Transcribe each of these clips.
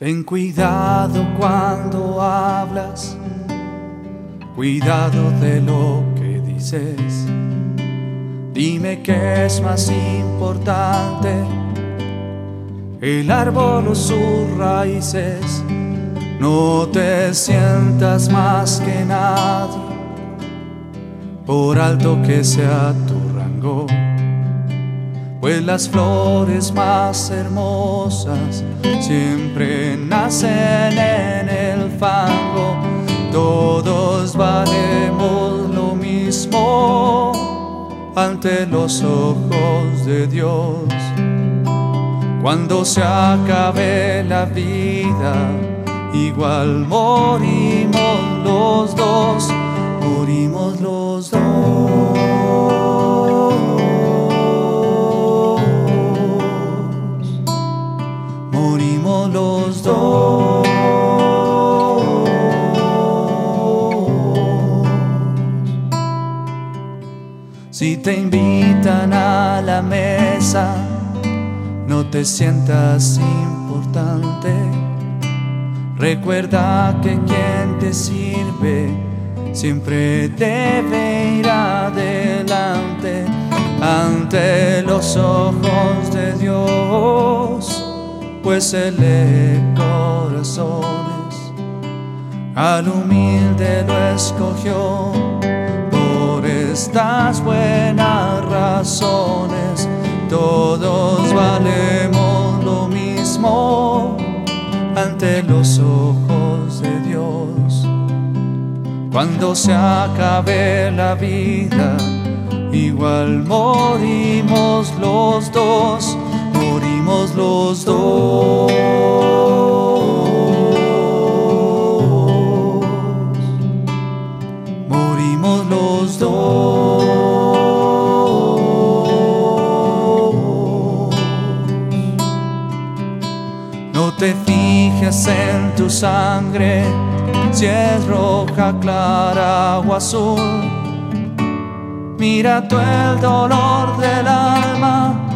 Ten cuidado cuando hablas, cuidado de lo que dices. Dime qué es más importante, el árbol o sus raíces. No te sientas más que nadie, por alto que sea tu rango pues las flores más hermosas siempre nacen en el fango. Todos valemos lo mismo ante los ojos de Dios. Cuando se acabe la vida, igual morimos los dos, morimos los dos. Si te invitan a la mesa, no te sientas importante. Recuerda que quien te sirve siempre debe ir adelante ante los ojos de Dios pues Él lee corazones, al humilde lo escogió por estas buenas razones. Todos valemos lo mismo ante los ojos de Dios. Cuando se acabe la vida, igual morimos los dos morimos los dos. Morimos los dos. No te fijes en tu sangre, si es roja, clara o azul. Mira tú el dolor del alma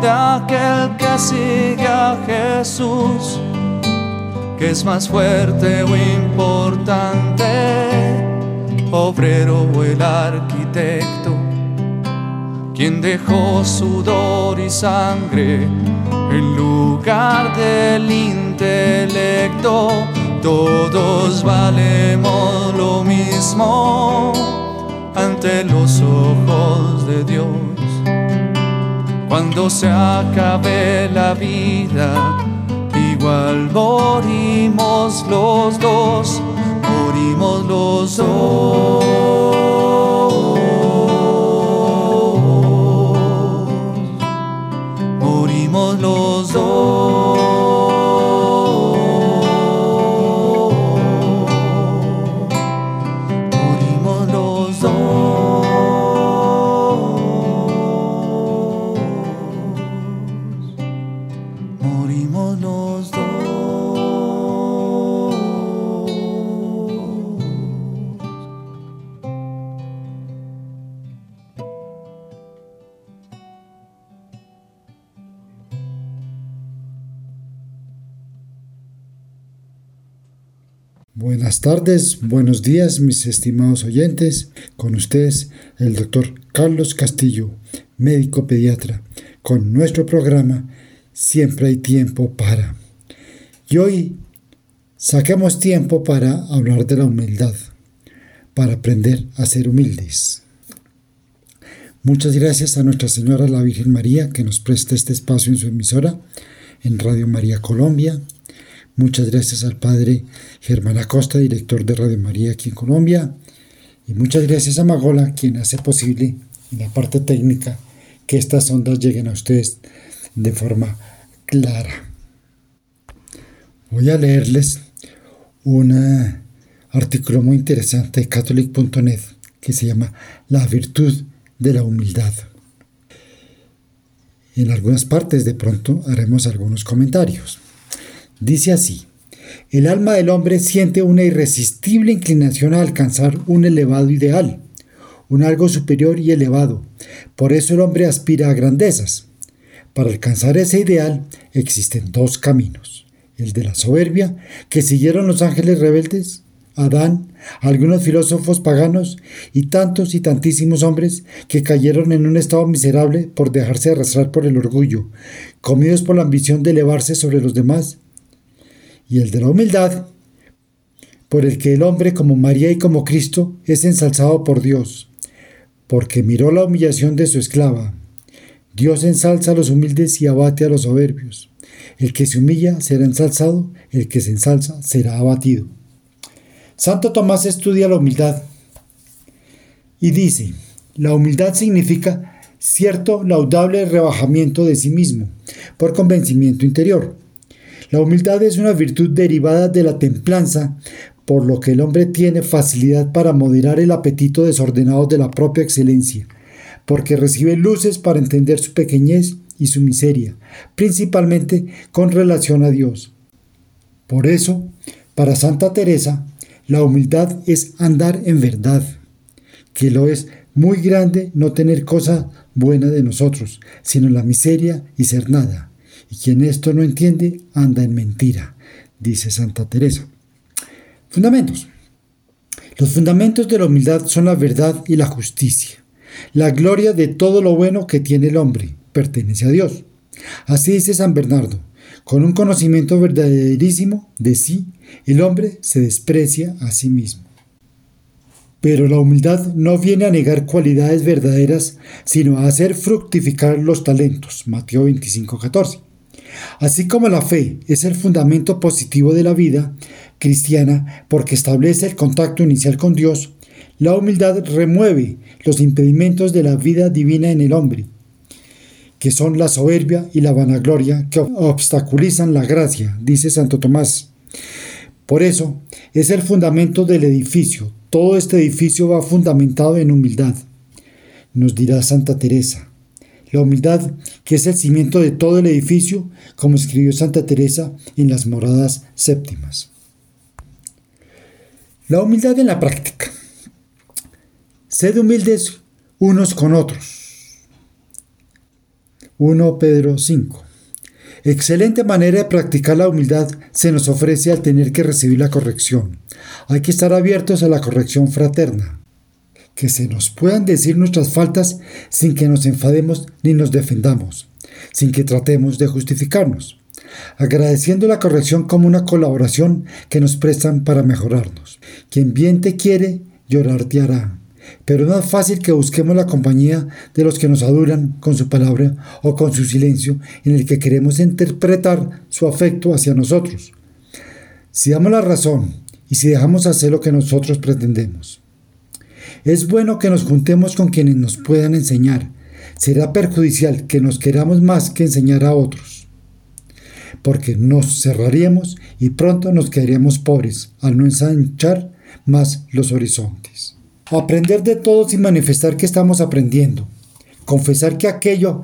de aquel que sigue a Jesús, que es más fuerte o importante, obrero o el arquitecto, quien dejó sudor y sangre en lugar del intelecto. Todos valemos lo mismo ante los ojos de Dios cuando se acabe la vida, igual morimos los dos, morimos los dos. Morimos los dos. Tardes, buenos días mis estimados oyentes. Con ustedes el doctor Carlos Castillo, médico pediatra, con nuestro programa Siempre hay tiempo para. Y hoy saquemos tiempo para hablar de la humildad, para aprender a ser humildes. Muchas gracias a Nuestra Señora la Virgen María que nos presta este espacio en su emisora, en Radio María Colombia, Muchas gracias al padre Germán Acosta, director de Radio María aquí en Colombia. Y muchas gracias a Magola, quien hace posible en la parte técnica que estas ondas lleguen a ustedes de forma clara. Voy a leerles un artículo muy interesante de catholic.net que se llama La virtud de la humildad. En algunas partes de pronto haremos algunos comentarios. Dice así, el alma del hombre siente una irresistible inclinación a alcanzar un elevado ideal, un algo superior y elevado. Por eso el hombre aspira a grandezas. Para alcanzar ese ideal existen dos caminos, ¿El de la soberbia que siguieron los ángeles rebeldes? Adán, algunos filósofos paganos y tantos y tantísimos hombres que cayeron en un estado miserable por dejarse arrastrar por el orgullo, comidos por la ambición de elevarse sobre los demás. Y el de la humildad, por el que el hombre como María y como Cristo es ensalzado por Dios, porque miró la humillación de su esclava. Dios ensalza a los humildes y abate a los soberbios. El que se humilla será ensalzado, el que se ensalza será abatido. Santo Tomás estudia la humildad y dice, la humildad significa cierto laudable rebajamiento de sí mismo por convencimiento interior. La humildad es una virtud derivada de la templanza, por lo que el hombre tiene facilidad para moderar el apetito desordenado de la propia excelencia, porque recibe luces para entender su pequeñez y su miseria, principalmente con relación a Dios. Por eso, para Santa Teresa, la humildad es andar en verdad, que lo es muy grande no tener cosa buena de nosotros, sino la miseria y ser nada. Y quien esto no entiende, anda en mentira, dice Santa Teresa. Fundamentos. Los fundamentos de la humildad son la verdad y la justicia. La gloria de todo lo bueno que tiene el hombre pertenece a Dios. Así dice San Bernardo, con un conocimiento verdaderísimo de sí, el hombre se desprecia a sí mismo. Pero la humildad no viene a negar cualidades verdaderas, sino a hacer fructificar los talentos. Mateo 25:14. Así como la fe es el fundamento positivo de la vida cristiana porque establece el contacto inicial con Dios, la humildad remueve los impedimentos de la vida divina en el hombre que son la soberbia y la vanagloria que obstaculizan la gracia, dice Santo Tomás. Por eso es el fundamento del edificio. Todo este edificio va fundamentado en humildad. Nos dirá Santa Teresa. La humildad, que es el cimiento de todo el edificio, como escribió Santa Teresa en las moradas séptimas. La humildad en la práctica. Sed humildes unos con otros 1 Pedro 5. Excelente manera de practicar la humildad se nos ofrece al tener que recibir la corrección. Hay que estar abiertos a la corrección fraterna. Que se nos puedan decir nuestras faltas sin que nos enfademos ni nos defendamos, sin que tratemos de justificarnos, agradeciendo la corrección como una colaboración que nos prestan para mejorarnos. Quien bien te quiere, llorar te hará pero no es fácil que busquemos la compañía de los que nos adulan con su palabra o con su silencio en el que queremos interpretar su afecto hacia nosotros. Si damos la razón y si dejamos hacer lo que nosotros pretendemos. Es bueno que nos juntemos con quienes nos puedan enseñar. Será perjudicial que nos queramos más que enseñar a otros. Porque nos cerraríamos y pronto nos quedaríamos pobres al no ensanchar más los horizontes. Aprender de todos y manifestar que estamos aprendiendo. Confesar que aquello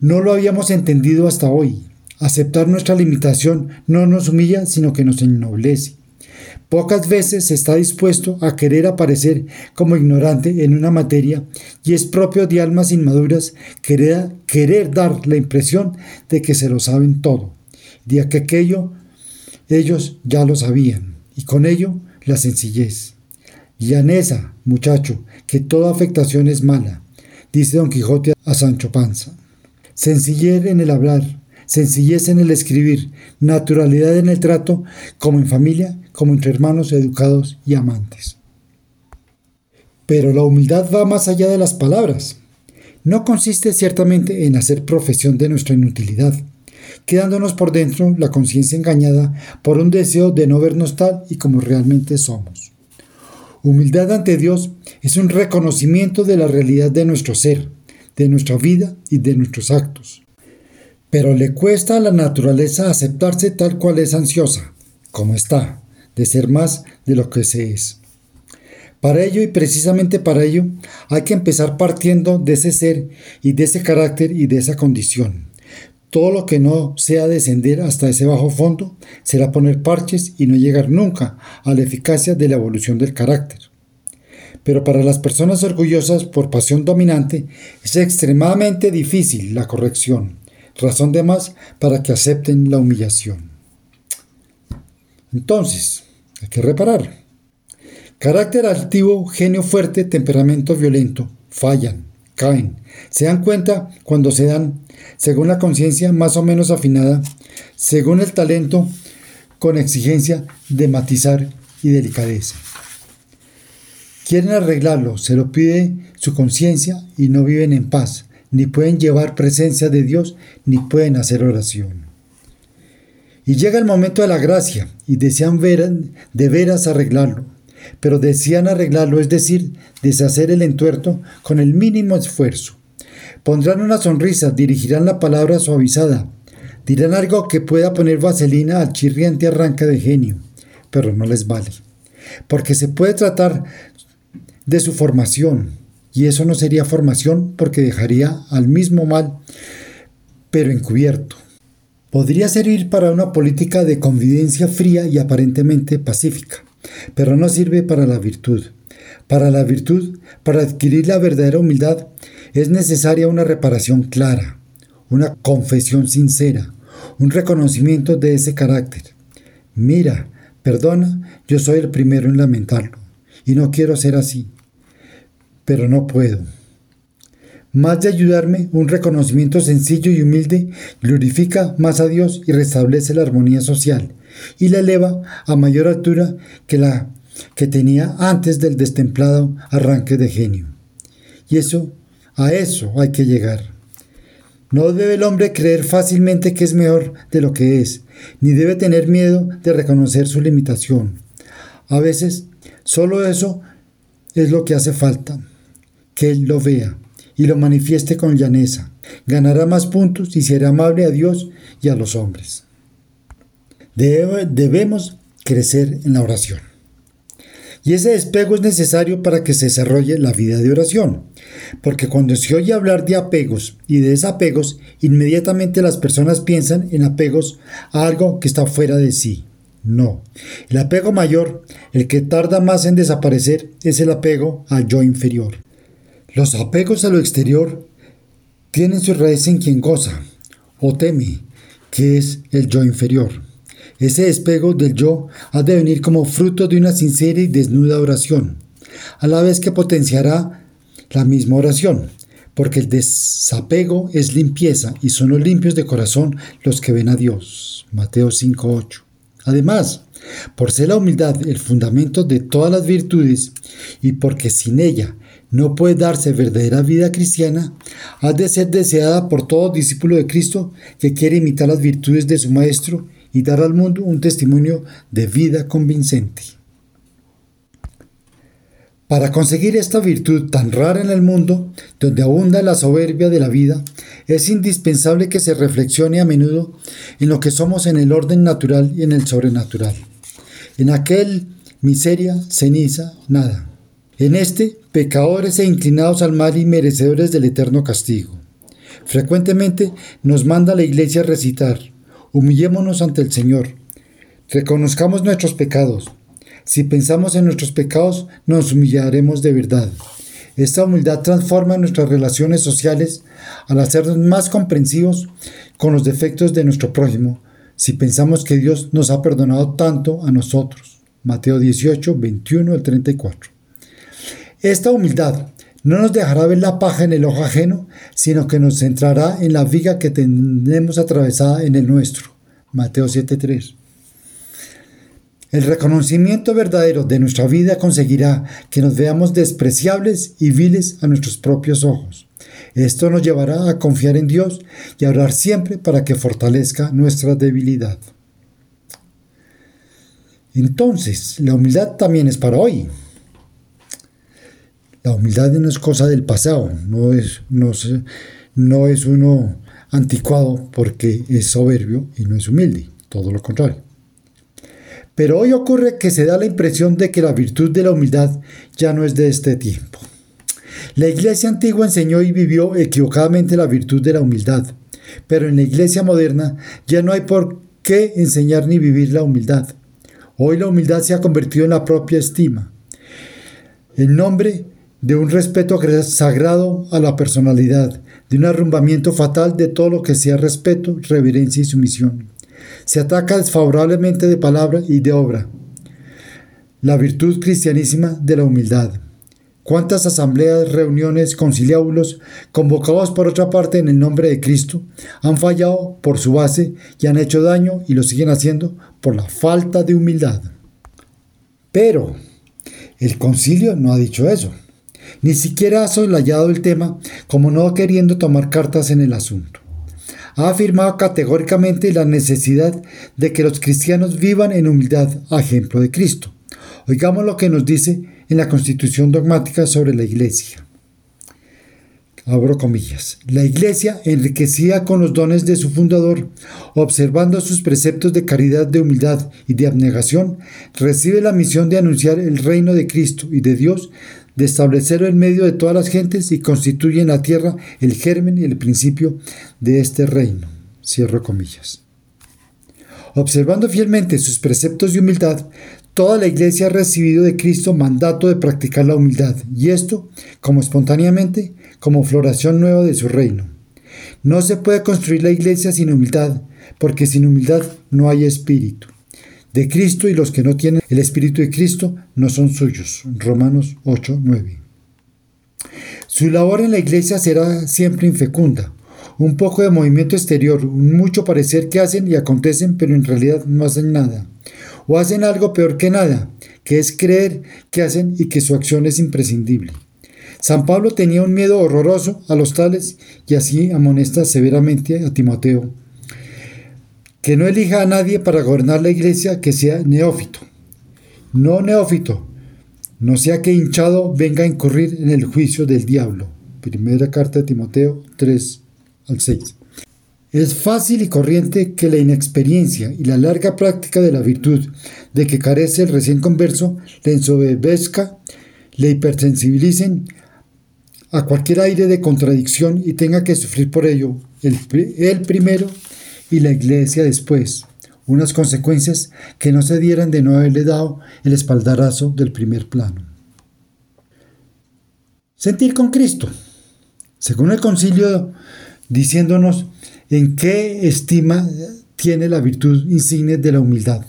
no lo habíamos entendido hasta hoy. Aceptar nuestra limitación no nos humilla, sino que nos ennoblece. Pocas veces está dispuesto a querer aparecer como ignorante en una materia y es propio de almas inmaduras querer, querer dar la impresión de que se lo saben todo, de que aquello ellos ya lo sabían, y con ello la sencillez. Llaneza, muchacho, que toda afectación es mala, dice Don Quijote a Sancho Panza. Sencillez en el hablar, sencillez en el escribir, naturalidad en el trato, como en familia, como entre hermanos educados y amantes. Pero la humildad va más allá de las palabras. No consiste ciertamente en hacer profesión de nuestra inutilidad, quedándonos por dentro la conciencia engañada por un deseo de no vernos tal y como realmente somos. Humildad ante Dios es un reconocimiento de la realidad de nuestro ser, de nuestra vida y de nuestros actos. Pero le cuesta a la naturaleza aceptarse tal cual es ansiosa, como está, de ser más de lo que se es. Para ello y precisamente para ello hay que empezar partiendo de ese ser y de ese carácter y de esa condición. Todo lo que no sea descender hasta ese bajo fondo será poner parches y no llegar nunca a la eficacia de la evolución del carácter. Pero para las personas orgullosas por pasión dominante es extremadamente difícil la corrección. razón de más para que acepten la humillación. Entonces, hay que reparar. Carácter activo, genio fuerte, temperamento violento, fallan, caen. Se dan cuenta cuando se dan, según la conciencia más o menos afinada, según el talento, con exigencia de matizar y delicadeza. Quieren arreglarlo, se lo pide su conciencia y no viven en paz, ni pueden llevar presencia de Dios, ni pueden hacer oración. Y llega el momento de la gracia y desean ver, de veras arreglarlo, pero desean arreglarlo, es decir, deshacer el entuerto con el mínimo esfuerzo. Pondrán una sonrisa, dirigirán la palabra suavizada, dirán algo que pueda poner vaselina al chirriante arranca de genio, pero no les vale, porque se puede tratar de su formación, y eso no sería formación porque dejaría al mismo mal, pero encubierto. Podría servir para una política de convivencia fría y aparentemente pacífica, pero no sirve para la virtud. Para la virtud, para adquirir la verdadera humildad, es necesaria una reparación clara, una confesión sincera, un reconocimiento de ese carácter. Mira, perdona, yo soy el primero en lamentarlo, y no quiero ser así pero no puedo. Más de ayudarme, un reconocimiento sencillo y humilde glorifica más a Dios y restablece la armonía social y la eleva a mayor altura que la que tenía antes del destemplado arranque de genio. Y eso, a eso hay que llegar. No debe el hombre creer fácilmente que es mejor de lo que es, ni debe tener miedo de reconocer su limitación. A veces, solo eso es lo que hace falta que Él lo vea y lo manifieste con llaneza. Ganará más puntos y será amable a Dios y a los hombres. debemos crecer en la oración. Y ese despego es necesario para que se desarrolle la vida de oración, porque cuando se oye hablar de apegos y de desapegos, inmediatamente las personas piensan en apegos a algo que está fuera de sí. No, el apego mayor, el que tarda más en desaparecer, es el apego al yo inferior. Los apegos a lo exterior tienen su raíz en quien goza o teme, que es el yo inferior. Ese despego del yo ha de venir como fruto de una sincera y desnuda oración, a la vez que potenciará la misma oración, porque el desapego es limpieza y son los limpios de corazón los que ven a Dios. Mateo 5.8. Además, por ser la humildad el fundamento de todas las virtudes y porque sin ella no puede darse verdadera vida cristiana, ha de ser deseada por todo discípulo de Cristo que quiere imitar las virtudes de su Maestro y dar al mundo un testimonio de vida convincente. Para conseguir esta virtud tan rara en el mundo, donde abunda la soberbia de la vida, es indispensable que se reflexione a menudo en lo que somos en el orden natural y en el sobrenatural. En aquel miseria, ceniza, nada. En este, pecadores e inclinados al mal y merecedores del eterno castigo. Frecuentemente nos manda la iglesia a recitar, humillémonos ante el Señor, reconozcamos nuestros pecados. Si pensamos en nuestros pecados, nos humillaremos de verdad. Esta humildad transforma nuestras relaciones sociales al hacernos más comprensivos con los defectos de nuestro prójimo, si pensamos que Dios nos ha perdonado tanto a nosotros. Mateo 18, 21 al 34. Esta humildad no nos dejará ver la paja en el ojo ajeno, sino que nos centrará en la viga que tenemos atravesada en el nuestro. Mateo 7:3. El reconocimiento verdadero de nuestra vida conseguirá que nos veamos despreciables y viles a nuestros propios ojos. Esto nos llevará a confiar en Dios y a orar siempre para que fortalezca nuestra debilidad. Entonces, la humildad también es para hoy. La humildad no es cosa del pasado, no es, no, no es uno anticuado porque es soberbio y no es humilde, todo lo contrario. Pero hoy ocurre que se da la impresión de que la virtud de la humildad ya no es de este tiempo. La iglesia antigua enseñó y vivió equivocadamente la virtud de la humildad, pero en la iglesia moderna ya no hay por qué enseñar ni vivir la humildad. Hoy la humildad se ha convertido en la propia estima. El nombre de un respeto sagrado a la personalidad, de un arrumbamiento fatal de todo lo que sea respeto, reverencia y sumisión. Se ataca desfavorablemente de palabra y de obra. La virtud cristianísima de la humildad. ¿Cuántas asambleas, reuniones, conciliábulos, convocados por otra parte en el nombre de Cristo, han fallado por su base y han hecho daño y lo siguen haciendo por la falta de humildad? Pero el concilio no ha dicho eso. Ni siquiera ha soslayado el tema como no queriendo tomar cartas en el asunto. Ha afirmado categóricamente la necesidad de que los cristianos vivan en humildad a ejemplo de Cristo. Oigamos lo que nos dice en la Constitución dogmática sobre la Iglesia. Abro comillas. La Iglesia, enriquecida con los dones de su fundador, observando sus preceptos de caridad, de humildad y de abnegación, recibe la misión de anunciar el reino de Cristo y de Dios, de establecerlo en medio de todas las gentes y constituye en la tierra el germen y el principio de este reino. Cierro comillas. Observando fielmente sus preceptos de humildad, Toda la iglesia ha recibido de Cristo mandato de practicar la humildad, y esto, como espontáneamente, como floración nueva de su reino. No se puede construir la iglesia sin humildad, porque sin humildad no hay espíritu. De Cristo y los que no tienen el espíritu de Cristo no son suyos. Romanos 8, 9. Su labor en la iglesia será siempre infecunda. Un poco de movimiento exterior, mucho parecer que hacen y acontecen, pero en realidad no hacen nada o hacen algo peor que nada, que es creer que hacen y que su acción es imprescindible. San Pablo tenía un miedo horroroso a los tales y así amonesta severamente a Timoteo que no elija a nadie para gobernar la iglesia que sea neófito. No neófito, no sea que hinchado venga a incurrir en el juicio del diablo. Primera carta de Timoteo 3 al 6. Es fácil y corriente que la inexperiencia y la larga práctica de la virtud de que carece el recién converso le ensoberbezca, le hipersensibilicen a cualquier aire de contradicción y tenga que sufrir por ello él primero y la iglesia después, unas consecuencias que no se dieran de no haberle dado el espaldarazo del primer plano. Sentir con Cristo. Según el concilio, diciéndonos ¿En qué estima tiene la virtud insigne de la humildad?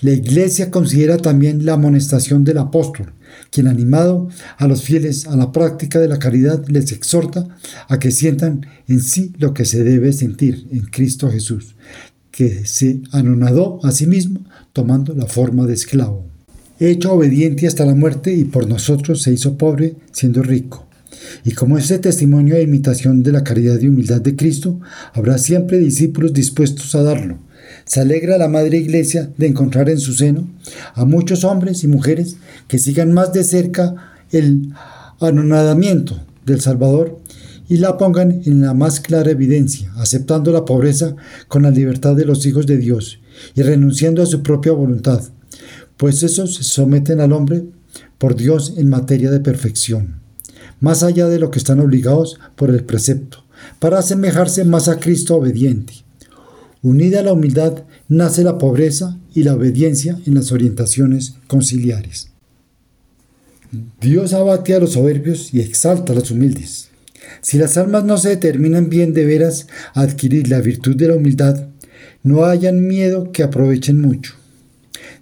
La Iglesia considera también la amonestación del apóstol, quien animado a los fieles a la práctica de la caridad les exhorta a que sientan en sí lo que se debe sentir en Cristo Jesús, que se anonadó a sí mismo tomando la forma de esclavo. Hecho obediente hasta la muerte y por nosotros se hizo pobre siendo rico y como ese testimonio e imitación de la caridad y humildad de Cristo, habrá siempre discípulos dispuestos a darlo. Se alegra la Madre Iglesia de encontrar en su seno a muchos hombres y mujeres que sigan más de cerca el anonadamiento del Salvador y la pongan en la más clara evidencia, aceptando la pobreza con la libertad de los hijos de Dios y renunciando a su propia voluntad, pues esos se someten al hombre por Dios en materia de perfección más allá de lo que están obligados por el precepto, para asemejarse más a Cristo obediente. Unida a la humildad nace la pobreza y la obediencia en las orientaciones conciliares. Dios abate a los soberbios y exalta a los humildes. Si las almas no se determinan bien de veras a adquirir la virtud de la humildad, no hayan miedo que aprovechen mucho.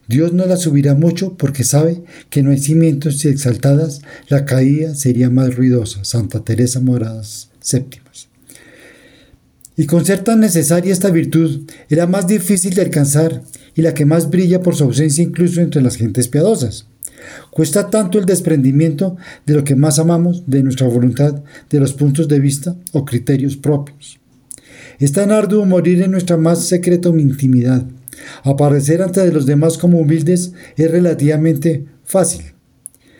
Dios no la subirá mucho porque sabe que no hay cimientos y exaltadas la caída sería más ruidosa. Santa Teresa Moradas séptimas. Y con ser tan necesaria esta virtud, era más difícil de alcanzar y la que más brilla por su ausencia incluso entre las gentes piadosas. Cuesta tanto el desprendimiento de lo que más amamos, de nuestra voluntad, de los puntos de vista o criterios propios. Es tan arduo morir en nuestra más secreta intimidad, Aparecer ante los demás como humildes es relativamente fácil.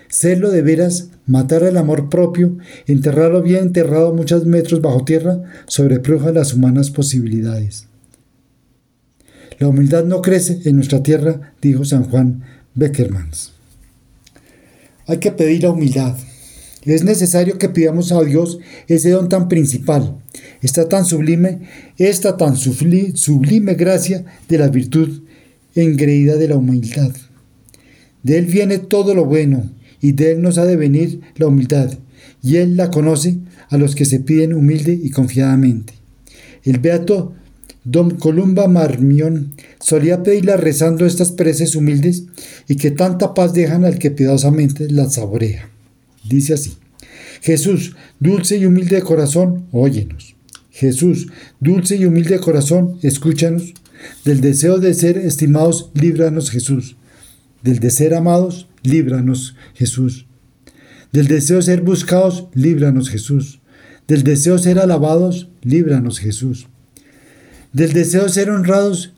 Serlo de veras, matar el amor propio, enterrarlo bien enterrado muchos metros bajo tierra, sobreprueba las humanas posibilidades. La humildad no crece en nuestra tierra, dijo San Juan Beckermans. Hay que pedir la humildad. Es necesario que pidamos a Dios ese don tan principal, esta tan sublime, esta tan sublime gracia de la virtud engreída de la humildad. De Él viene todo lo bueno, y de Él nos ha de venir la humildad, y Él la conoce a los que se piden humilde y confiadamente. El beato Don Columba Marmión solía pedirla rezando estas preces humildes y que tanta paz dejan al que piadosamente las saborea. Dice así, Jesús, dulce y humilde de corazón, óyenos. Jesús, dulce y humilde de corazón, escúchanos. Del deseo de ser estimados, líbranos Jesús. Del de ser amados, líbranos Jesús. Del deseo de ser buscados, líbranos Jesús. Del deseo de ser alabados, líbranos Jesús. Del deseo de ser honrados,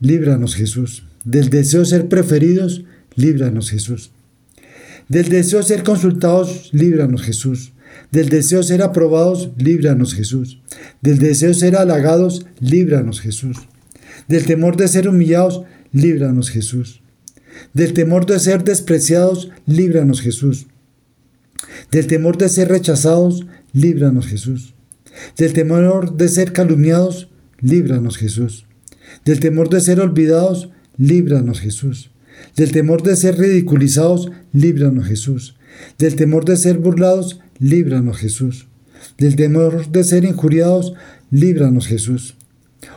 líbranos Jesús. Del deseo de ser preferidos, líbranos Jesús. Del deseo de ser consultados, líbranos Jesús. Del deseo de ser aprobados, líbranos Jesús. Del deseo de ser halagados, líbranos Jesús. Del temor de ser humillados, líbranos Jesús. Del temor de ser despreciados, líbranos Jesús. Del temor de ser rechazados, líbranos Jesús. Del temor de ser calumniados, líbranos Jesús. Del temor de ser olvidados, líbranos Jesús. Del temor de ser ridiculizados, líbranos Jesús. Del temor de ser burlados, líbranos Jesús. Del temor de ser injuriados, líbranos Jesús.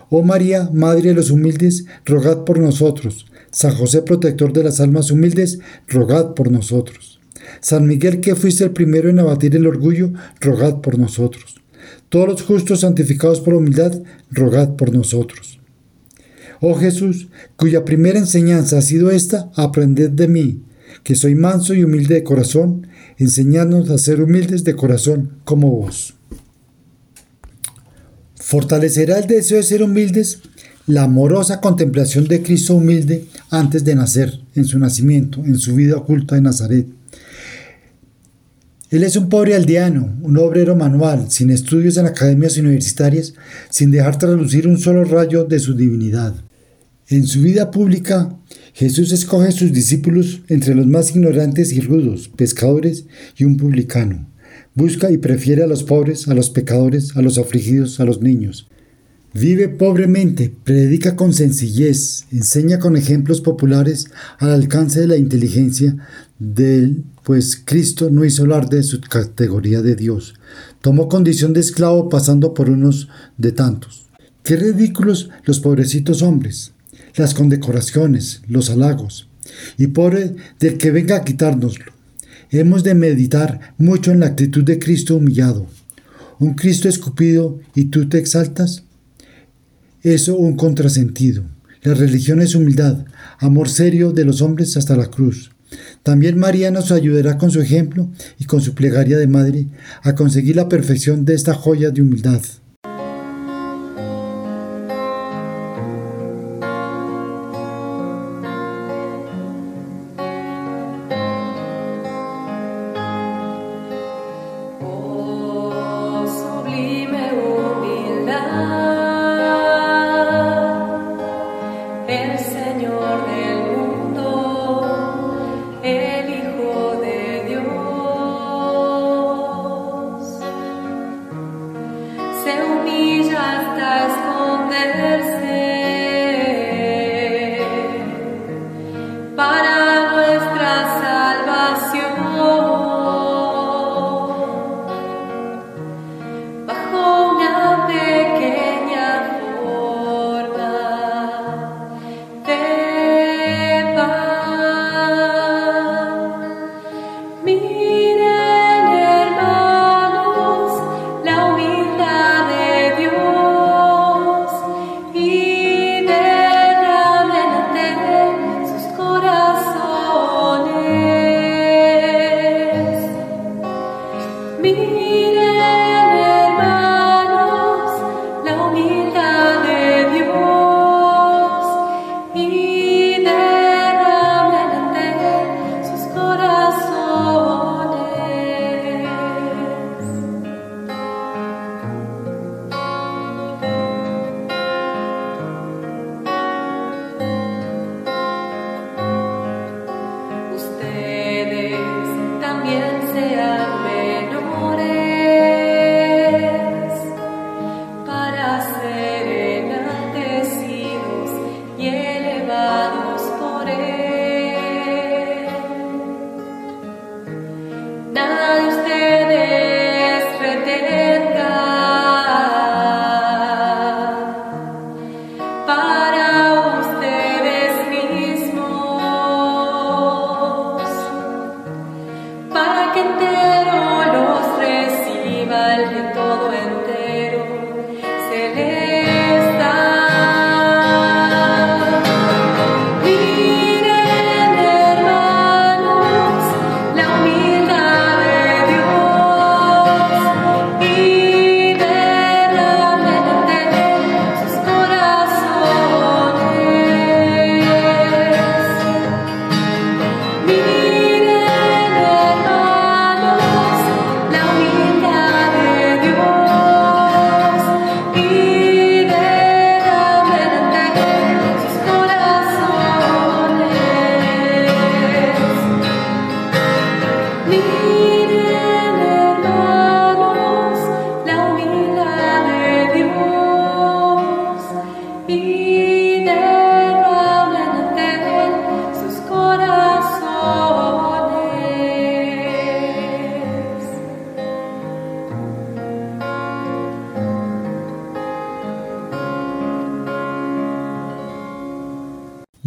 Oh María, Madre de los humildes, rogad por nosotros. San José, protector de las almas humildes, rogad por nosotros. San Miguel, que fuiste el primero en abatir el orgullo, rogad por nosotros. Todos los justos santificados por humildad, rogad por nosotros. Oh Jesús, cuya primera enseñanza ha sido esta, aprended de mí, que soy manso y humilde de corazón, enseñadnos a ser humildes de corazón como vos. Fortalecerá el deseo de ser humildes la amorosa contemplación de Cristo humilde antes de nacer, en su nacimiento, en su vida oculta en Nazaret él es un pobre aldeano, un obrero manual, sin estudios en academias universitarias, sin dejar traslucir un solo rayo de su divinidad. En su vida pública, Jesús escoge a sus discípulos entre los más ignorantes y rudos, pescadores y un publicano. Busca y prefiere a los pobres, a los pecadores, a los afligidos, a los niños. Vive pobremente, predica con sencillez, enseña con ejemplos populares al alcance de la inteligencia del pues Cristo no hizo hablar de su categoría de Dios. Tomó condición de esclavo pasando por unos de tantos. Qué ridículos los pobrecitos hombres, las condecoraciones, los halagos, y pobre del que venga a quitárnoslo. Hemos de meditar mucho en la actitud de Cristo humillado. Un Cristo escupido y tú te exaltas. Eso un contrasentido. La religión es humildad, amor serio de los hombres hasta la cruz. También María nos ayudará con su ejemplo y con su plegaria de madre a conseguir la perfección de esta joya de humildad.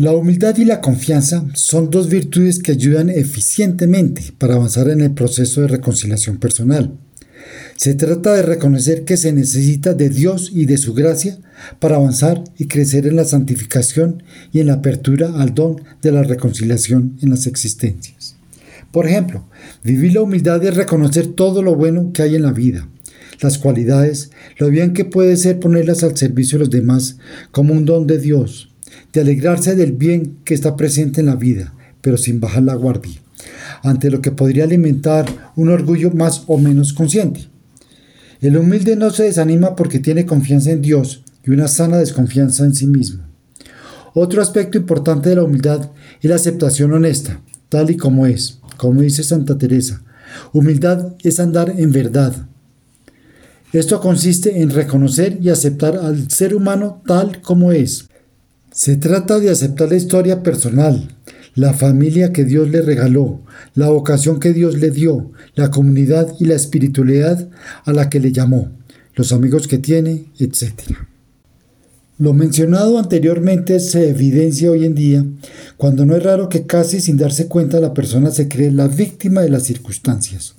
La humildad y la confianza son dos virtudes que ayudan eficientemente para avanzar en el proceso de reconciliación personal. Se trata de reconocer que se necesita de Dios y de su gracia para avanzar y crecer en la santificación y en la apertura al don de la reconciliación en las existencias. Por ejemplo, vivir la humildad es reconocer todo lo bueno que hay en la vida, las cualidades, lo bien que puede ser ponerlas al servicio de los demás como un don de Dios, de alegrarse del bien que está presente en la vida, pero sin bajar la guardia, ante lo que podría alimentar un orgullo más o menos consciente. El humilde no se desanima porque tiene confianza en Dios y una sana desconfianza en sí mismo. Otro aspecto importante de la humildad es la aceptación honesta, tal y como es, como dice Santa Teresa. Humildad es andar en verdad. Esto consiste en reconocer y aceptar al ser humano tal como es. Se trata de aceptar la historia personal, la familia que Dios le regaló, la vocación que Dios le dio, la comunidad y la espiritualidad a la que le llamó, los amigos que tiene, etc. Lo mencionado anteriormente se evidencia hoy en día cuando no es raro que casi sin darse cuenta la persona se cree la víctima de las circunstancias.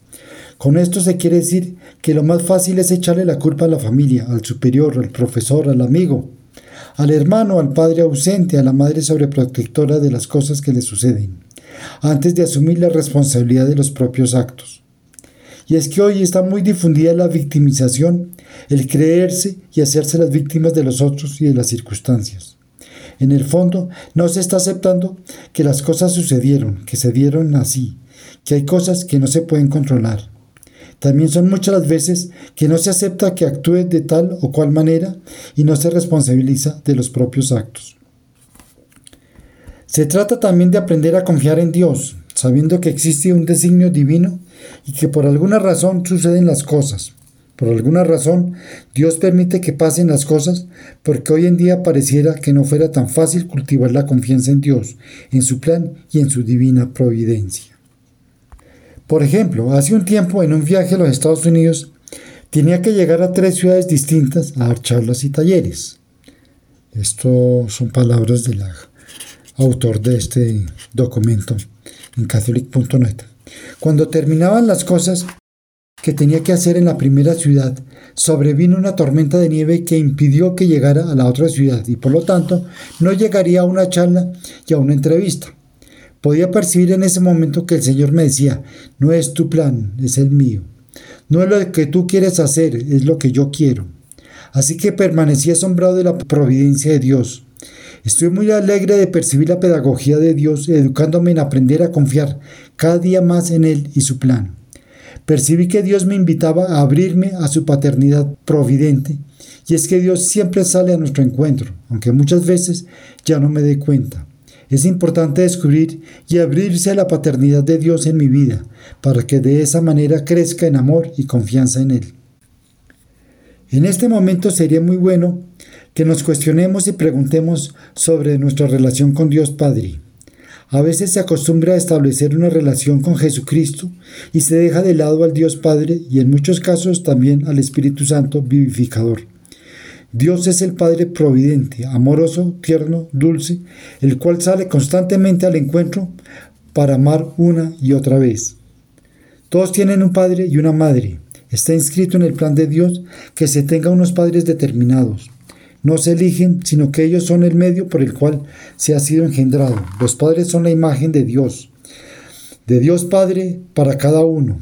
Con esto se quiere decir que lo más fácil es echarle la culpa a la familia, al superior, al profesor, al amigo, al hermano, al padre ausente, a la madre sobreprotectora de las cosas que le suceden, antes de asumir la responsabilidad de los propios actos. Y es que hoy está muy difundida la victimización, el creerse y hacerse las víctimas de los otros y de las circunstancias. En el fondo, no se está aceptando que las cosas sucedieron, que se dieron así, que hay cosas que no se pueden controlar, también son muchas las veces que no se acepta que actúe de tal o cual manera y no se responsabiliza de los propios actos. Se trata también de aprender a confiar en Dios, sabiendo que existe un designio divino y que por alguna razón suceden las cosas. Por alguna razón, Dios permite que pasen las cosas porque hoy en día pareciera que no fuera tan fácil cultivar la confianza en Dios, en su plan y en su divina providencia. Por ejemplo, hace un tiempo en un viaje a los Estados Unidos tenía que llegar a tres ciudades distintas a dar charlas y talleres. Esto son palabras del autor de este documento en catholic.net. Cuando terminaban las cosas que tenía que hacer en la primera ciudad, sobrevino una tormenta de nieve que impidió que llegara a la otra ciudad y por lo tanto no llegaría a una charla y a una entrevista. Podía percibir en ese momento que el Señor me decía, no es tu plan, es el mío. No es lo que tú quieres hacer, es lo que yo quiero. Así que permanecí asombrado de la providencia de Dios. Estoy muy alegre de percibir la pedagogía de Dios, educándome en aprender a confiar cada día más en Él y su plan. Percibí que Dios me invitaba a abrirme a su paternidad providente, y es que Dios siempre sale a nuestro encuentro, aunque muchas veces ya no me dé cuenta. Es importante descubrir y abrirse a la paternidad de Dios en mi vida, para que de esa manera crezca en amor y confianza en Él. En este momento sería muy bueno que nos cuestionemos y preguntemos sobre nuestra relación con Dios Padre. A veces se acostumbra a establecer una relación con Jesucristo y se deja de lado al Dios Padre y en muchos casos también al Espíritu Santo vivificador. Dios es el Padre providente, amoroso, tierno, dulce, el cual sale constantemente al encuentro para amar una y otra vez. Todos tienen un padre y una madre. Está inscrito en el plan de Dios que se tenga unos padres determinados. No se eligen, sino que ellos son el medio por el cual se ha sido engendrado. Los padres son la imagen de Dios, de Dios Padre para cada uno,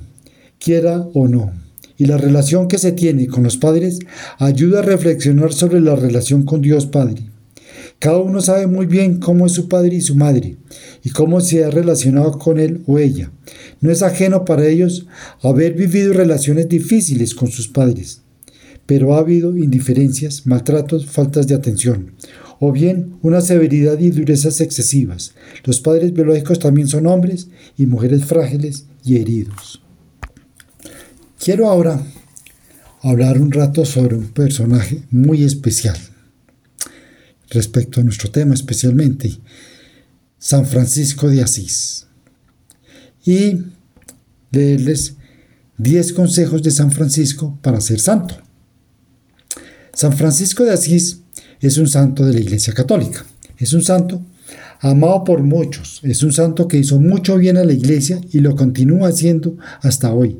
quiera o no y la relación que se tiene con los padres ayuda a reflexionar sobre la relación con Dios Padre. Cada uno sabe muy bien cómo es su padre y su madre y cómo se ha relacionado con él o ella. No es ajeno para ellos haber vivido relaciones difíciles con sus padres, pero ha habido indiferencias, maltratos, faltas de atención, o bien una severidad y durezas excesivas. Los padres biológicos también son hombres y mujeres frágiles y heridos. Quiero ahora hablar un rato sobre un personaje muy especial respecto a nuestro tema especialmente, San Francisco de Asís. Y leerles 10 consejos de San Francisco para ser santo. San Francisco de Asís es un santo de la Iglesia Católica. Es un santo amado por muchos. Es un santo que hizo mucho bien a la iglesia y lo continúa haciendo hasta hoy.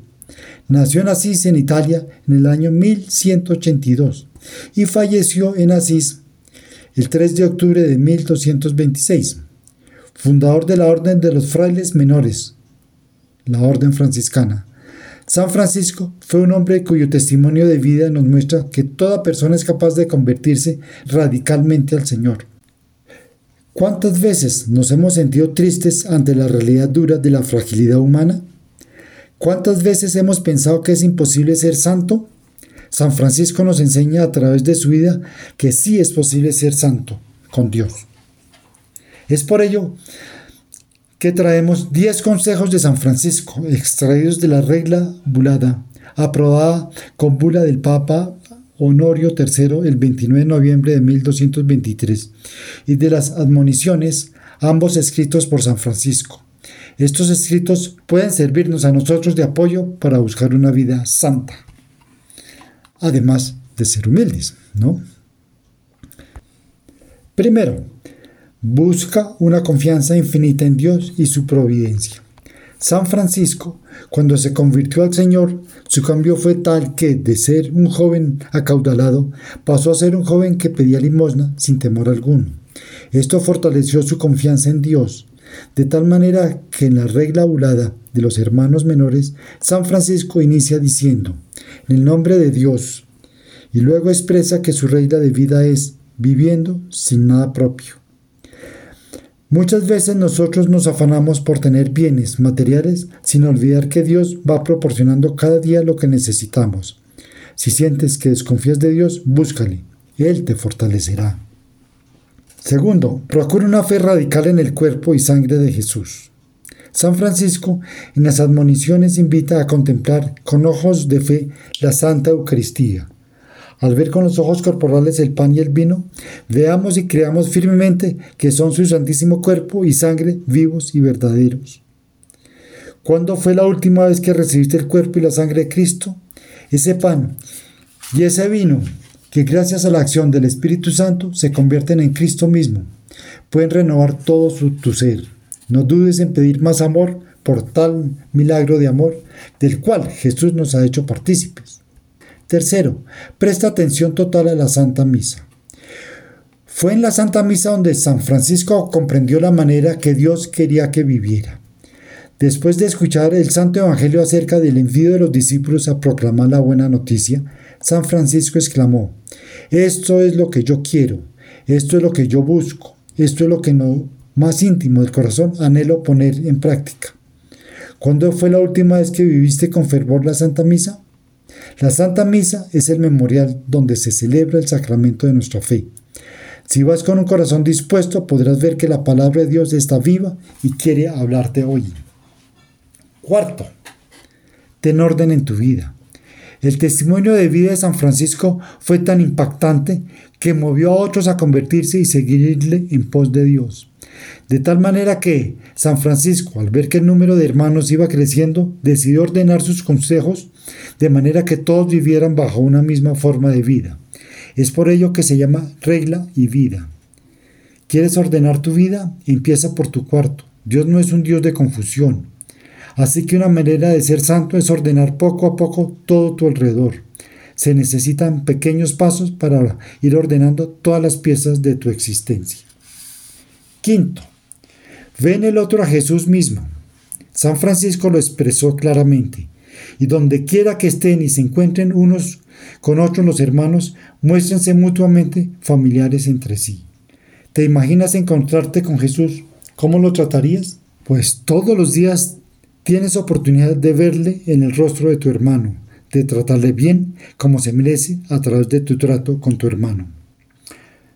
Nació en Asís, en Italia, en el año 1182 y falleció en Asís el 3 de octubre de 1226. Fundador de la Orden de los Frailes Menores, la Orden Franciscana. San Francisco fue un hombre cuyo testimonio de vida nos muestra que toda persona es capaz de convertirse radicalmente al Señor. ¿Cuántas veces nos hemos sentido tristes ante la realidad dura de la fragilidad humana? ¿Cuántas veces hemos pensado que es imposible ser santo? San Francisco nos enseña a través de su vida que sí es posible ser santo con Dios. Es por ello que traemos 10 consejos de San Francisco, extraídos de la regla bulada, aprobada con bula del Papa Honorio III el 29 de noviembre de 1223, y de las admoniciones, ambos escritos por San Francisco. Estos escritos pueden servirnos a nosotros de apoyo para buscar una vida santa, además de ser humildes, ¿no? Primero, busca una confianza infinita en Dios y su providencia. San Francisco, cuando se convirtió al Señor, su cambio fue tal que de ser un joven acaudalado pasó a ser un joven que pedía limosna sin temor alguno. Esto fortaleció su confianza en Dios, de tal manera que en la regla abulada de los hermanos menores, San Francisco inicia diciendo, en el nombre de Dios, y luego expresa que su regla de vida es viviendo sin nada propio. Muchas veces nosotros nos afanamos por tener bienes materiales sin olvidar que Dios va proporcionando cada día lo que necesitamos. Si sientes que desconfías de Dios, búscale. Él te fortalecerá. Segundo, procura una fe radical en el cuerpo y sangre de Jesús. San Francisco en las admoniciones invita a contemplar con ojos de fe la Santa Eucaristía al ver con los ojos corporales el pan y el vino, veamos y creamos firmemente que son su santísimo cuerpo y sangre vivos y verdaderos. ¿Cuándo fue la última vez que recibiste el cuerpo y la sangre de Cristo? Ese pan y ese vino, que gracias a la acción del Espíritu Santo se convierten en Cristo mismo, pueden renovar todo su, tu ser. No dudes en pedir más amor por tal milagro de amor del cual Jesús nos ha hecho partícipes. Tercero, presta atención total a la Santa Misa. Fue en la Santa Misa donde San Francisco comprendió la manera que Dios quería que viviera. Después de escuchar el Santo Evangelio acerca del envío de los discípulos a proclamar la buena noticia, San Francisco exclamó, Esto es lo que yo quiero, esto es lo que yo busco, esto es lo que no más íntimo del corazón anhelo poner en práctica. ¿Cuándo fue la última vez que viviste con fervor la Santa Misa? La Santa Misa es el memorial donde se celebra el sacramento de nuestra fe. Si vas con un corazón dispuesto, podrás ver que la palabra de Dios está viva y quiere hablarte hoy. Cuarto, ten orden en tu vida. El testimonio de vida de San Francisco fue tan impactante que movió a otros a convertirse y seguirle en pos de Dios. De tal manera que San Francisco, al ver que el número de hermanos iba creciendo, decidió ordenar sus consejos de manera que todos vivieran bajo una misma forma de vida. Es por ello que se llama regla y vida. ¿Quieres ordenar tu vida? Empieza por tu cuarto. Dios no es un Dios de confusión. Así que una manera de ser santo es ordenar poco a poco todo tu alrededor. Se necesitan pequeños pasos para ir ordenando todas las piezas de tu existencia. Quinto, ve en el otro a Jesús mismo. San Francisco lo expresó claramente y donde quiera que estén y se encuentren unos con otros los hermanos, muéstrense mutuamente familiares entre sí. ¿Te imaginas encontrarte con Jesús? ¿Cómo lo tratarías? Pues todos los días tienes oportunidad de verle en el rostro de tu hermano, de tratarle bien como se merece a través de tu trato con tu hermano.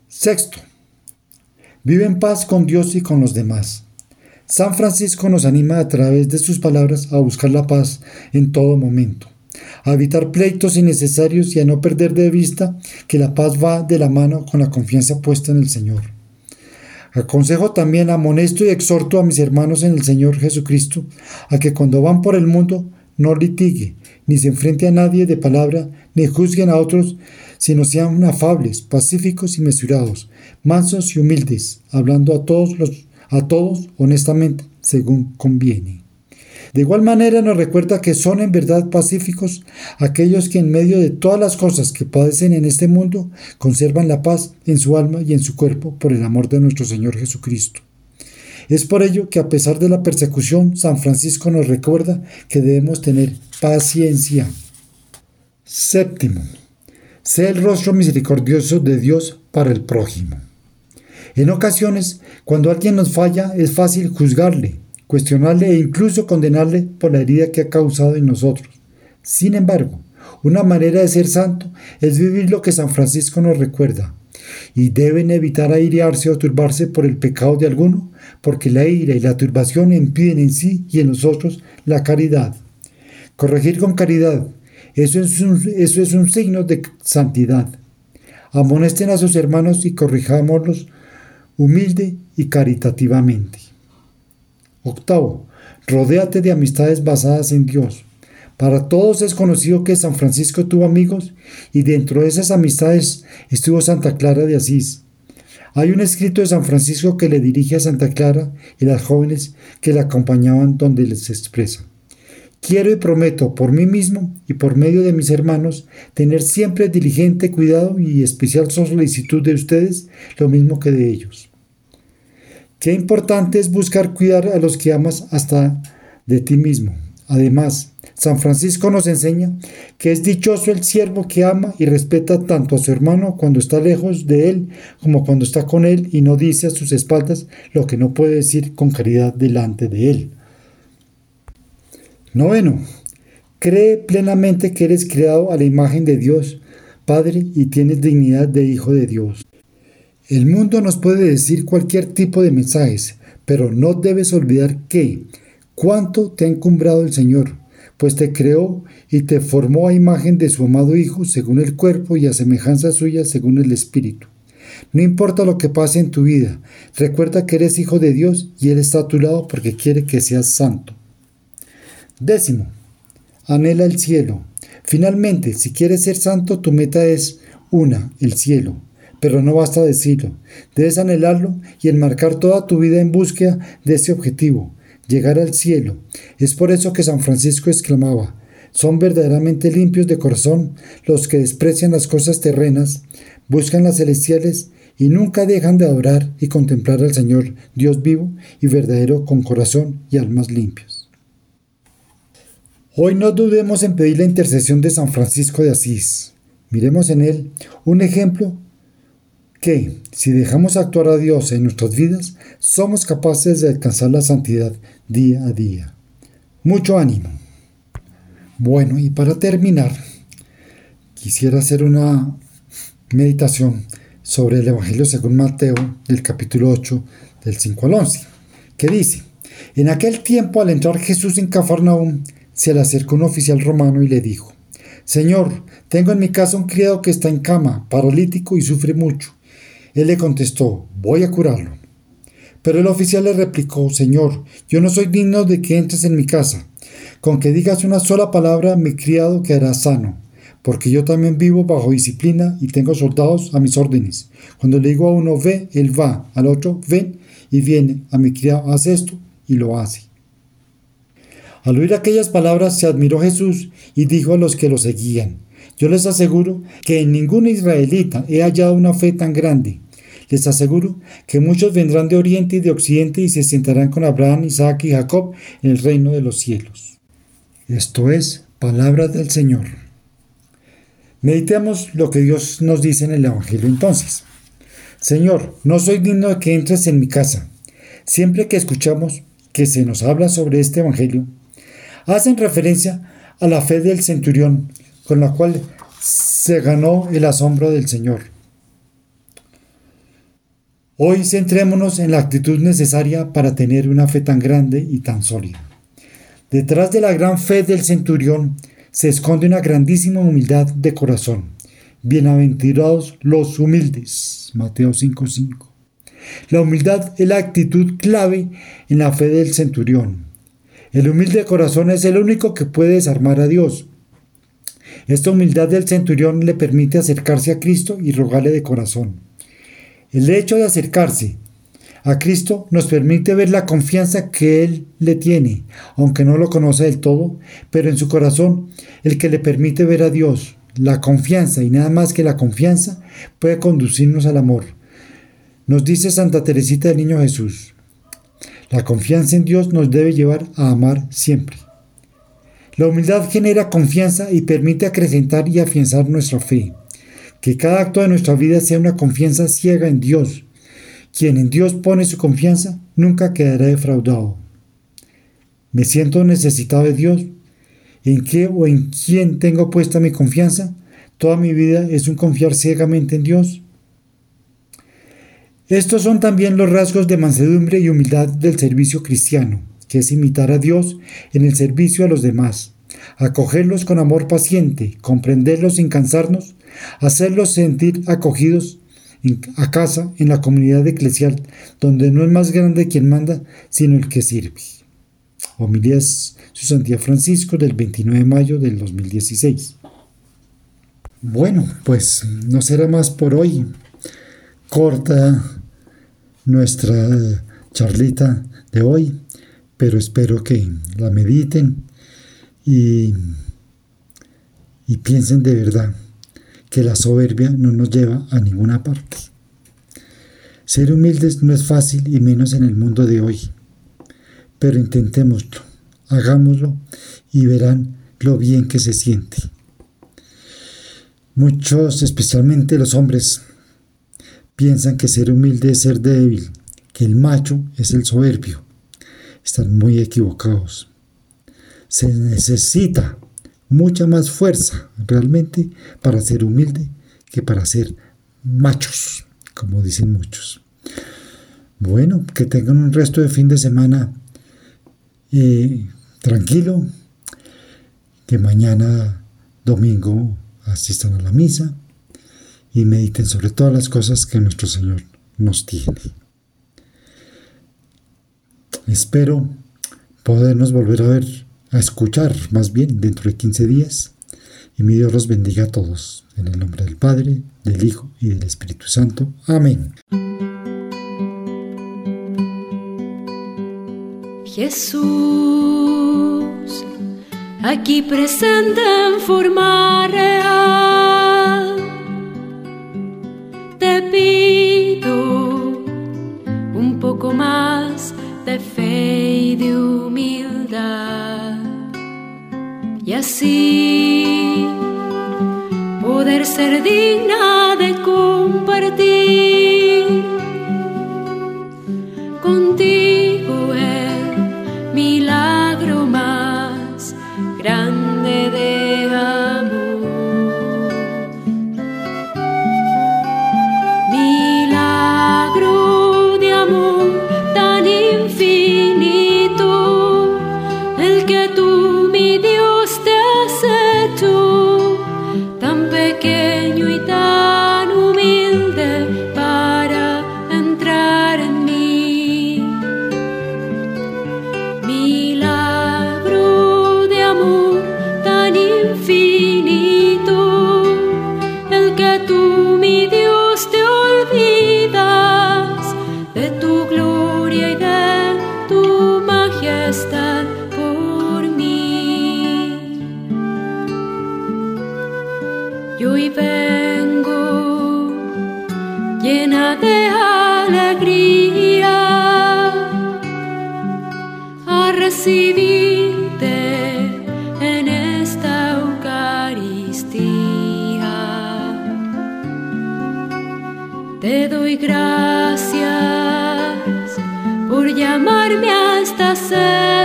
Sexto, vive en paz con Dios y con los demás. San Francisco nos anima a través de sus palabras a buscar la paz en todo momento, a evitar pleitos innecesarios y a no perder de vista que la paz va de la mano con la confianza puesta en el Señor. Aconsejo también, amonesto y exhorto a mis hermanos en el Señor Jesucristo a que cuando van por el mundo no litigue, ni se enfrente a nadie de palabra, ni juzguen a otros, sino sean afables, pacíficos y mesurados, mansos y humildes, hablando a todos los a todos honestamente, según conviene. De igual manera nos recuerda que son en verdad pacíficos aquellos que en medio de todas las cosas que padecen en este mundo conservan la paz en su alma y en su cuerpo por el amor de nuestro Señor Jesucristo. Es por ello que a pesar de la persecución, San Francisco nos recuerda que debemos tener paciencia. Séptimo, sé el rostro misericordioso de Dios para el prójimo. En ocasiones, cuando alguien nos falla, es fácil juzgarle, cuestionarle e incluso condenarle por la herida que ha causado en nosotros. Sin embargo, una manera de ser santo es vivir lo que San Francisco nos recuerda, y deben evitar airearse o turbarse por el pecado de alguno, porque la ira y la turbación impiden en sí y en nosotros la caridad. Corregir con caridad, eso es un, eso es un signo de santidad. Amonesten a sus hermanos y corrijámoslos humilde y caritativamente. Octavo, rodéate de amistades basadas en Dios. Para todos es conocido que San Francisco tuvo amigos y dentro de esas amistades estuvo Santa Clara de Asís. Hay un escrito de San Francisco que le dirige a Santa Clara y las jóvenes que la acompañaban donde les expresa. Quiero y prometo por mí mismo y por medio de mis hermanos tener siempre diligente cuidado y especial solicitud de ustedes, lo mismo que de ellos. Qué importante es buscar cuidar a los que amas hasta de ti mismo. Además, San Francisco nos enseña que es dichoso el siervo que ama y respeta tanto a su hermano cuando está lejos de él como cuando está con él y no dice a sus espaldas lo que no puede decir con caridad delante de él. Noveno, cree plenamente que eres creado a la imagen de Dios, Padre, y tienes dignidad de Hijo de Dios. El mundo nos puede decir cualquier tipo de mensajes, pero no debes olvidar que cuánto te ha encumbrado el Señor, pues te creó y te formó a imagen de su amado Hijo según el cuerpo y a semejanza suya según el Espíritu. No importa lo que pase en tu vida, recuerda que eres hijo de Dios y Él está a tu lado porque quiere que seas santo. Décimo, anhela el cielo. Finalmente, si quieres ser santo, tu meta es una, el cielo. Pero no basta decirlo, debes anhelarlo y enmarcar toda tu vida en búsqueda de ese objetivo, llegar al cielo. Es por eso que San Francisco exclamaba, son verdaderamente limpios de corazón los que desprecian las cosas terrenas, buscan las celestiales y nunca dejan de adorar y contemplar al Señor, Dios vivo y verdadero con corazón y almas limpios. Hoy no dudemos en pedir la intercesión de San Francisco de Asís. Miremos en él un ejemplo que, si dejamos actuar a Dios en nuestras vidas, somos capaces de alcanzar la santidad día a día. Mucho ánimo. Bueno, y para terminar, quisiera hacer una meditación sobre el Evangelio según Mateo del capítulo 8 del 5 al 11, que dice, en aquel tiempo al entrar Jesús en Cafarnaúm, se le acercó un oficial romano y le dijo, Señor, tengo en mi casa un criado que está en cama, paralítico y sufre mucho. Él le contestó, voy a curarlo. Pero el oficial le replicó, Señor, yo no soy digno de que entres en mi casa. Con que digas una sola palabra, mi criado quedará sano, porque yo también vivo bajo disciplina y tengo soldados a mis órdenes. Cuando le digo a uno ve, él va, al otro ven y viene, a mi criado haz esto y lo hace. Al oír aquellas palabras se admiró Jesús y dijo a los que lo seguían, yo les aseguro que en ningún israelita he hallado una fe tan grande. Les aseguro que muchos vendrán de oriente y de occidente y se sentarán con Abraham, Isaac y Jacob en el reino de los cielos. Esto es palabra del Señor. Meditemos lo que Dios nos dice en el Evangelio entonces. Señor, no soy digno de que entres en mi casa. Siempre que escuchamos que se nos habla sobre este Evangelio, hacen referencia a la fe del centurión con la cual se ganó el asombro del Señor. Hoy centrémonos en la actitud necesaria para tener una fe tan grande y tan sólida. Detrás de la gran fe del centurión se esconde una grandísima humildad de corazón. Bienaventurados los humildes. Mateo 5:5. La humildad es la actitud clave en la fe del centurión. El humilde corazón es el único que puede desarmar a Dios. Esta humildad del centurión le permite acercarse a Cristo y rogarle de corazón. El hecho de acercarse a Cristo nos permite ver la confianza que Él le tiene, aunque no lo conoce del todo, pero en su corazón el que le permite ver a Dios. La confianza y nada más que la confianza puede conducirnos al amor. Nos dice Santa Teresita del Niño Jesús, la confianza en Dios nos debe llevar a amar siempre. La humildad genera confianza y permite acrecentar y afianzar nuestra fe. Que cada acto de nuestra vida sea una confianza ciega en Dios, quien en Dios pone su confianza nunca quedará defraudado. ¿Me siento necesitado de Dios? ¿En qué o en quién tengo puesta mi confianza? Toda mi vida es un confiar ciegamente en Dios. Estos son también los rasgos de mansedumbre y humildad del servicio cristiano, que es imitar a Dios en el servicio a los demás, acogerlos con amor paciente, comprenderlos sin cansarnos, hacerlos sentir acogidos a casa, en la comunidad eclesial, donde no es más grande quien manda, sino el que sirve. Homilías Su Santidad Francisco del 29 de mayo del 2016. Bueno, pues no será más por hoy. Corta nuestra charlita de hoy, pero espero que la mediten y, piensen de verdad que la soberbia no nos lleva a ninguna parte. Ser humildes no es fácil y menos en el mundo de hoy, pero intentémoslo, hagámoslo y verán lo bien que se siente. Muchos, especialmente los hombres, piensan que ser humilde es ser débil, que el macho es el soberbio. Están muy equivocados. Se necesita mucha más fuerza realmente para ser humilde que para ser machos, como dicen muchos. Bueno, que tengan un resto de fin de semana eh, tranquilo, que mañana domingo asistan a la misa y mediten sobre todas las cosas que nuestro Señor nos tiene. Espero podernos volver a ver a escuchar más bien dentro de 15 días. Y mi Dios los bendiga a todos. En el nombre del Padre, del Hijo y del Espíritu Santo. Amén. Jesús, aquí presente en forma real, te pido un poco más de fe y de humildad. Y así poder ser digna de compartir a